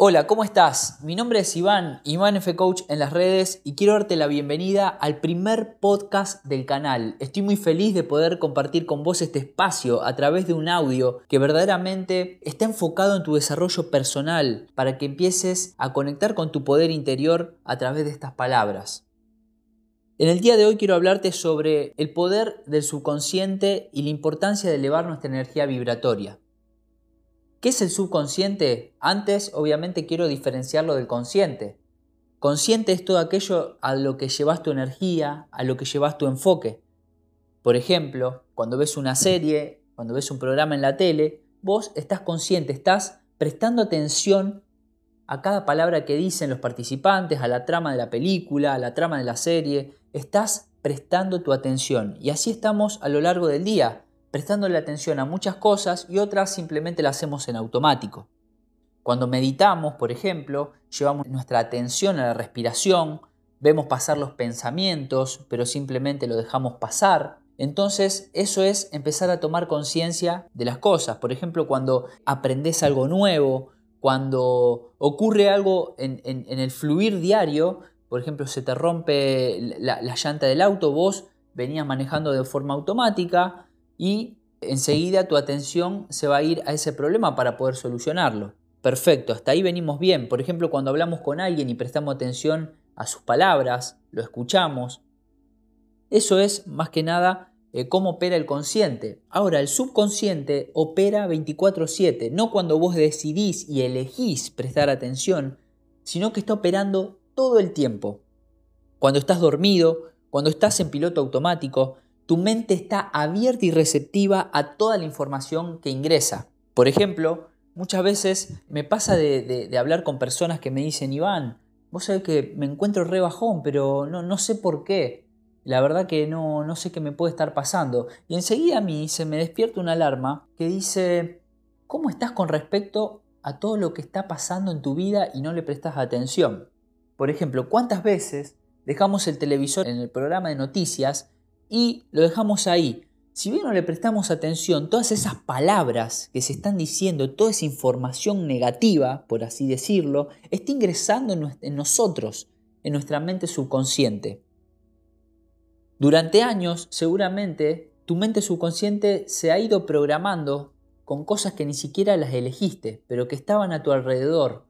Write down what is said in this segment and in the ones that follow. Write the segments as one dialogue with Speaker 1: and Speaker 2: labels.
Speaker 1: Hola, ¿cómo estás? Mi nombre es Iván, Iván F Coach en las redes y quiero darte la bienvenida al primer podcast del canal. Estoy muy feliz de poder compartir con vos este espacio a través de un audio que verdaderamente está enfocado en tu desarrollo personal para que empieces a conectar con tu poder interior a través de estas palabras. En el día de hoy quiero hablarte sobre el poder del subconsciente y la importancia de elevar nuestra energía vibratoria. ¿Qué es el subconsciente? Antes, obviamente, quiero diferenciarlo del consciente. Consciente es todo aquello a lo que llevas tu energía, a lo que llevas tu enfoque. Por ejemplo, cuando ves una serie, cuando ves un programa en la tele, vos estás consciente, estás prestando atención a cada palabra que dicen los participantes, a la trama de la película, a la trama de la serie, estás prestando tu atención. Y así estamos a lo largo del día prestándole atención a muchas cosas y otras simplemente las hacemos en automático. Cuando meditamos, por ejemplo, llevamos nuestra atención a la respiración, vemos pasar los pensamientos, pero simplemente lo dejamos pasar. Entonces, eso es empezar a tomar conciencia de las cosas. Por ejemplo, cuando aprendes algo nuevo, cuando ocurre algo en, el fluir diario, por ejemplo, se te rompe la, la llanta del auto, vos venías manejando de forma automática, y enseguida tu atención se va a ir a ese problema para poder solucionarlo. Perfecto, hasta ahí venimos bien. Por ejemplo, cuando hablamos con alguien y prestamos atención a sus palabras, lo escuchamos. Eso es más que nada eh, cómo opera el consciente. Ahora, el subconsciente opera 24/7, no cuando vos decidís y elegís prestar atención, sino que está operando todo el tiempo. Cuando estás dormido, cuando estás en piloto automático, tu mente está abierta y receptiva a toda la información que ingresa. Por ejemplo, muchas veces me pasa de, hablar con personas que me dicen, Iván, vos sabés que me encuentro re bajón, pero no, no sé por qué. La verdad que no, no sé qué me puede estar pasando. Y enseguida a mí se me despierta una alarma que dice, ¿cómo estás con respecto a todo lo que está pasando en tu vida y no le prestas atención? Por ejemplo, ¿cuántas veces dejamos el televisor en el programa de noticias y lo dejamos ahí. Si bien no le prestamos atención, todas esas palabras que se están diciendo, toda esa información negativa, por así decirlo, está ingresando en nosotros, en nuestra mente subconsciente. Durante años, seguramente, tu mente subconsciente se ha ido programando con cosas que ni siquiera las elegiste, pero que estaban a tu alrededor,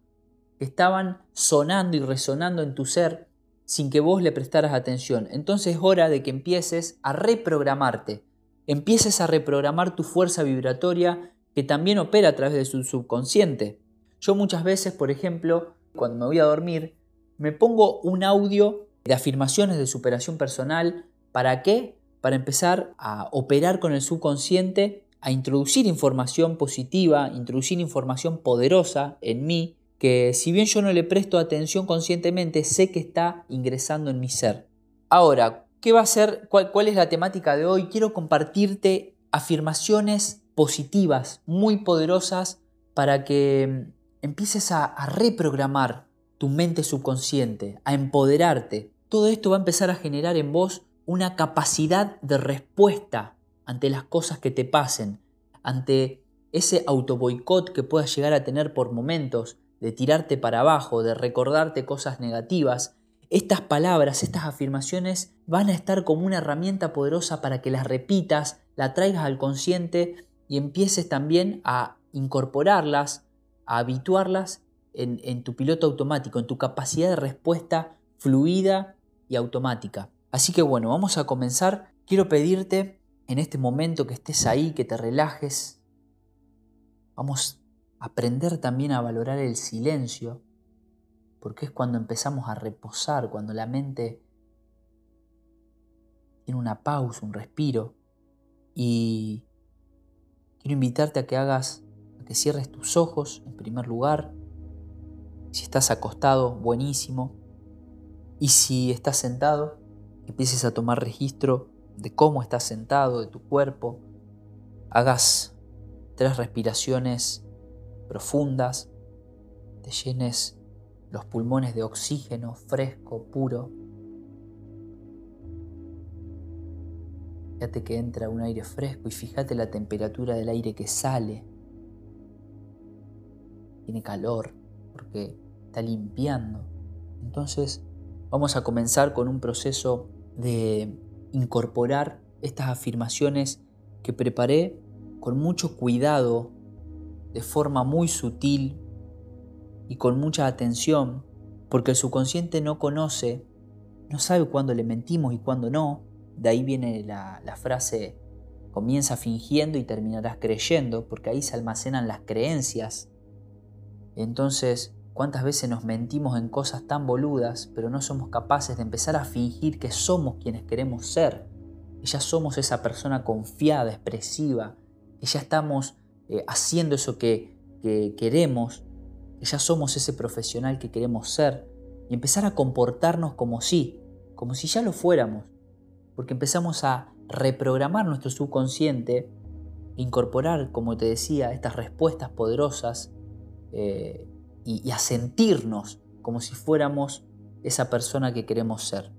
Speaker 1: que estaban sonando y resonando en tu ser sin que vos le prestaras atención. Entonces es hora de que empieces a reprogramarte, empieces a reprogramar tu fuerza vibratoria que también opera a través de su subconsciente. Yo muchas veces, por ejemplo, cuando me voy a dormir, me pongo un audio de afirmaciones de superación personal. ¿Para qué? Para empezar a operar con el subconsciente, a introducir información positiva, introducir información poderosa en mí que si bien yo no le presto atención conscientemente, sé que está ingresando en mi ser. Ahora, ¿qué va a ser? ¿Cuál, es la temática de hoy? Quiero compartirte afirmaciones positivas, muy poderosas, para que mm, empieces a, a reprogramar tu mente subconsciente, a empoderarte. Todo esto va a empezar a generar en vos una capacidad de respuesta ante las cosas que te pasen, ante ese autoboicot que puedas llegar a tener por momentos, de tirarte para abajo, de recordarte cosas negativas, estas palabras, estas afirmaciones van a estar como una herramienta poderosa para que las repitas, la traigas al consciente y empieces también a incorporarlas, a habituarlas en, en tu piloto automático, en tu capacidad de respuesta fluida y automática. Así que bueno, vamos a comenzar. Quiero pedirte en este momento que estés ahí, que te relajes. Vamos aprender también a valorar el silencio, porque es cuando empezamos a reposar, cuando la mente tiene una pausa, un respiro. Y quiero invitarte a que hagas, a que cierres tus ojos en primer lugar. Si estás acostado, buenísimo. Y si estás sentado, empieces a tomar registro de cómo estás sentado, de tu cuerpo. Hagas tres respiraciones profundas, te llenes los pulmones de oxígeno fresco, puro. Fíjate que entra un aire fresco y fíjate la temperatura del aire que sale. Tiene calor, porque está limpiando. Entonces vamos a comenzar con un proceso de incorporar estas afirmaciones que preparé con mucho cuidado, de forma muy sutil y con mucha atención, porque el subconsciente no conoce, no sabe cuándo le mentimos y cuándo no. De ahí viene la, frase, comienza fingiendo y terminarás creyendo, porque ahí se almacenan las creencias. Entonces, ¿cuántas veces nos mentimos en cosas tan boludas, pero no somos capaces de empezar a fingir que somos quienes queremos ser? Que ya somos esa persona confiada, expresiva, que ya estamos eh, haciendo eso que, que queremos, que ya somos ese profesional que queremos ser y empezar a comportarnos como si, como si ya lo fuéramos, porque empezamos a reprogramar nuestro subconsciente, incorporar, como te decía, estas respuestas poderosas eh, y, y a sentirnos como si fuéramos esa persona que queremos ser.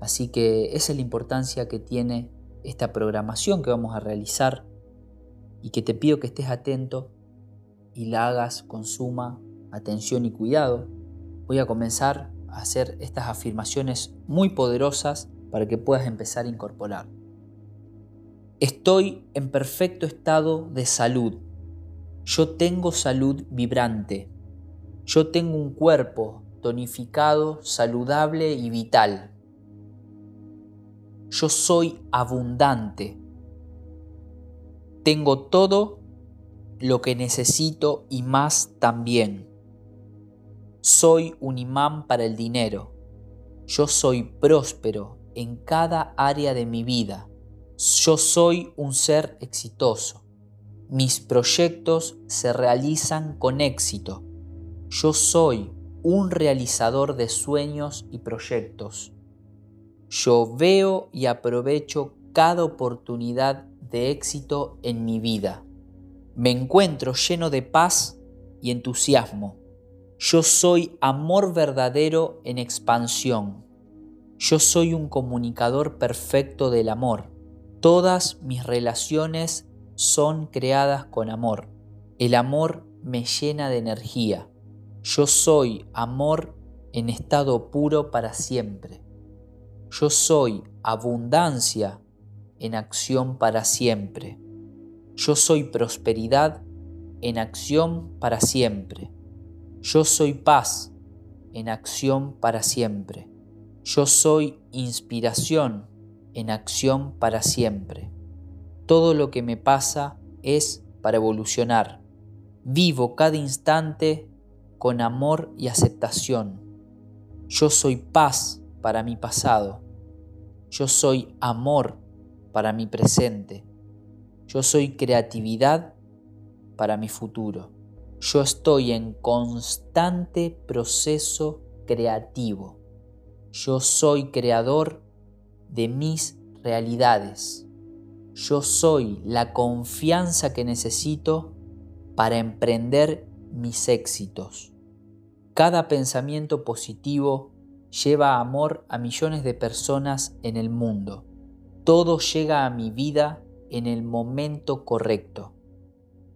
Speaker 1: Así que esa es la importancia que tiene esta programación que vamos a realizar y que te pido que estés atento y la hagas con suma atención y cuidado. Voy a comenzar a hacer estas afirmaciones muy poderosas para que puedas empezar a incorporar. Estoy en perfecto estado de salud. Yo tengo salud vibrante. Yo tengo un cuerpo tonificado, saludable y vital. Yo soy abundante. Tengo todo lo que necesito y más también. Soy un imán para el dinero. Yo soy próspero en cada área de mi vida. Yo soy un ser exitoso. Mis proyectos se realizan con éxito. Yo soy un realizador de sueños y proyectos. Yo veo y aprovecho cada oportunidad de éxito en mi vida. Me encuentro lleno de paz y entusiasmo. Yo soy amor verdadero en expansión. Yo soy un comunicador perfecto del amor. Todas mis relaciones son creadas con amor. El amor me llena de energía. Yo soy amor en estado puro para siempre. Yo soy abundancia en acción para siempre. Yo soy prosperidad en acción para siempre. Yo soy paz en acción para siempre. Yo soy inspiración en acción para siempre. Todo lo que me pasa es para evolucionar. Vivo cada instante con amor y aceptación. Yo soy paz para mi pasado. Yo soy amor para mi presente. Yo soy creatividad para mi futuro. Yo estoy en constante proceso creativo. Yo soy creador de mis realidades. Yo soy la confianza que necesito para emprender mis éxitos. Cada pensamiento positivo lleva amor a millones de personas en el mundo todo llega a mi vida en el momento correcto.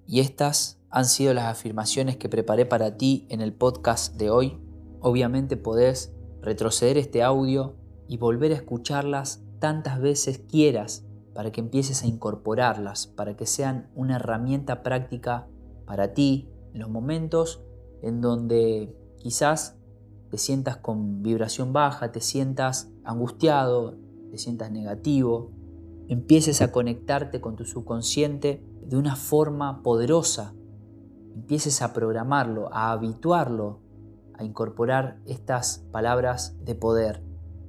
Speaker 1: Y estas han sido las afirmaciones que preparé para ti en el podcast de hoy. Obviamente podés retroceder este audio y volver a escucharlas tantas veces quieras para que empieces a incorporarlas, para que sean una herramienta práctica para ti en los momentos en donde quizás te sientas con vibración baja, te sientas angustiado, te sientas negativo, empieces a conectarte con tu subconsciente de una forma poderosa, empieces a programarlo, a habituarlo, a incorporar estas palabras de poder.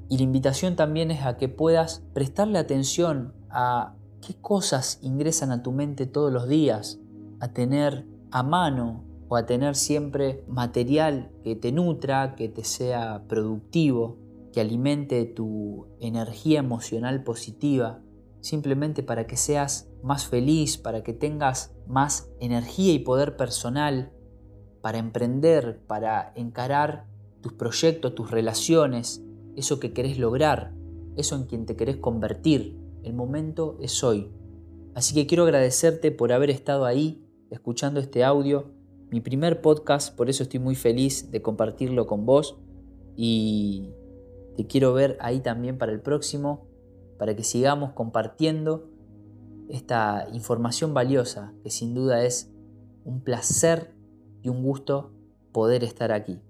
Speaker 1: Y la invitación también es a que puedas prestarle atención a qué cosas ingresan a tu mente todos los días, a tener a mano o a tener siempre material que te nutra, que te sea productivo, que alimente tu energía emocional positiva, simplemente para que seas más feliz, para que tengas más energía y poder personal, para emprender, para encarar tus proyectos, tus relaciones, eso que querés lograr, eso en quien te querés convertir. El momento es hoy. Así que quiero agradecerte por haber estado ahí escuchando este audio mi primer podcast, por eso estoy muy feliz de compartirlo con vos y te quiero ver ahí también para el próximo, para que sigamos compartiendo esta información valiosa que sin duda es un placer y un gusto poder estar aquí.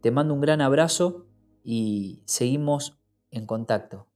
Speaker 1: Te mando un gran abrazo y seguimos en contacto.